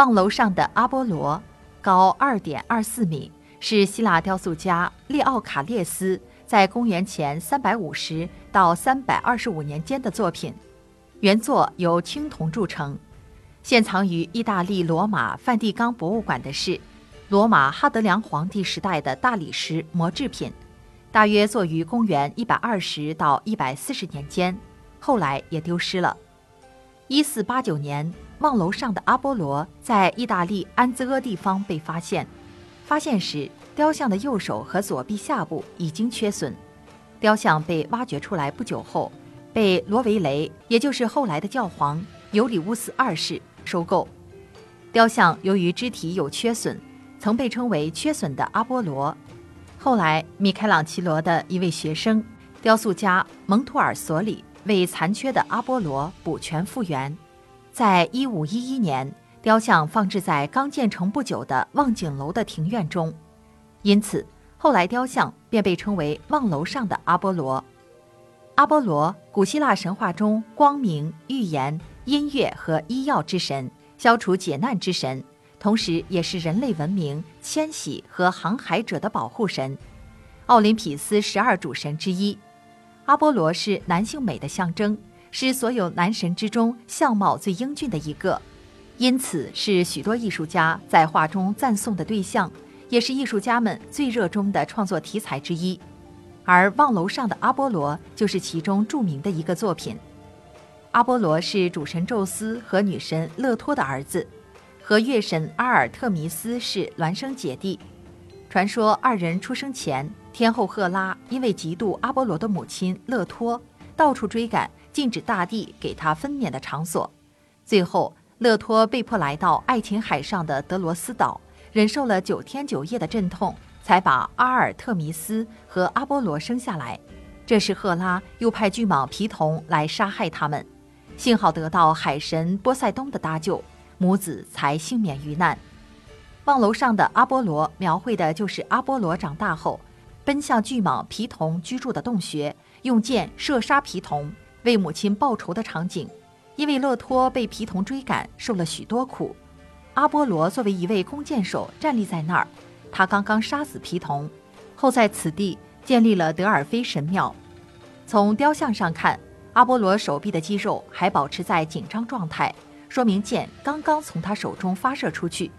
望楼上的阿波罗，高二点二四米，是希腊雕塑家列奥卡列斯在公元前三百五十到三百二十五年间的作品。原作由青铜铸成，现藏于意大利罗马梵蒂冈博物馆的是罗马哈德良皇帝时代的大理石模制品，大约作于公元一百二十到一百四十年间，后来也丢失了。一四八九年，望楼上的阿波罗在意大利安兹阿地方被发现，发现时雕像的右手和左臂下部已经缺损，雕像被挖掘出来不久后。被罗维雷，也就是后来的教皇尤里乌斯二世收购。雕像由于肢体有缺损，曾被称为“缺损的阿波罗”。后来，米开朗基罗的一位学生，雕塑家蒙图尔索里为残缺的阿波罗补全复原。在一五一一年，雕像放置在刚建成不久的望景楼的庭院中，因此后来雕像便被称为望楼上的阿波罗。阿波罗，古希腊神话中光明、预言、音乐和医药之神，消除解难之神，同时也是人类文明、迁徙和航海者的保护神，奥林匹斯十二主神之一。阿波罗是男性美的象征，是所有男神之中相貌最英俊的一个，因此是许多艺术家在画中赞颂的对象，也是艺术家们最热衷的创作题材之一。而望楼上的阿波罗就是其中著名的一个作品。阿波罗是主神宙斯和女神勒托的儿子，和月神阿尔特弥斯是孪生姐弟。传说二人出生前，天后赫拉因为嫉妒阿波罗的母亲勒托，到处追赶，禁止大地给他分娩的场所。最后，勒托被迫来到爱琴海上的德罗斯岛，忍受了九天九夜的阵痛。才把阿尔特弥斯和阿波罗生下来。这时赫拉又派巨蟒皮童来杀害他们，幸好得到海神波塞冬的搭救，母子才幸免于难。望楼上的阿波罗描绘的就是阿波罗长大后，奔向巨蟒皮童居住的洞穴，用箭射杀皮童，为母亲报仇的场景。因为勒托被皮童追赶，受了许多苦，阿波罗作为一位弓箭手站立在那儿。他刚刚杀死皮童，后在此地建立了德尔菲神庙。从雕像上看，阿波罗手臂的肌肉还保持在紧张状态，说明箭刚刚从他手中发射出去。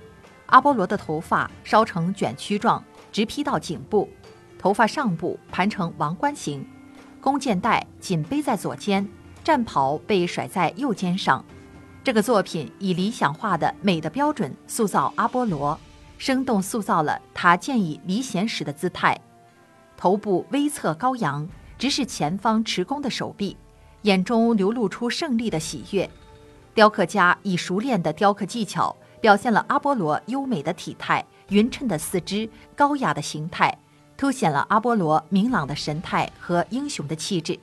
阿波罗的头发烧成卷曲状，直披到颈部，头发上部盘成王冠形，弓箭带紧背在左肩，战袍被甩在右肩上。这个作品以理想化的美的标准塑造阿波罗。生动塑造了他箭以离弦时的姿态，头部微侧高扬，直视前方持弓的手臂，眼中流露出胜利的喜悦。雕刻家以熟练的雕刻技巧，表现了阿波罗优美的体态、匀称的四肢、高雅的形态，凸显了阿波罗明朗的神态和英雄的气质。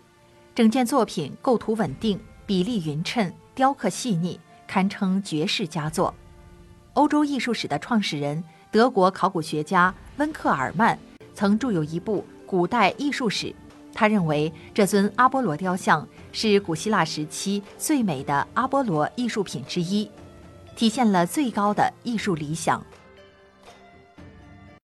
整件作品构图稳定，比例匀称，雕刻细腻，堪称绝世佳作。欧洲艺术史的创始人、德国考古学家温克尔曼曾著有一部《古代艺术史》，他认为这尊阿波罗雕像是古希腊时期最美的阿波罗艺术品之一，体现了最高的艺术理想。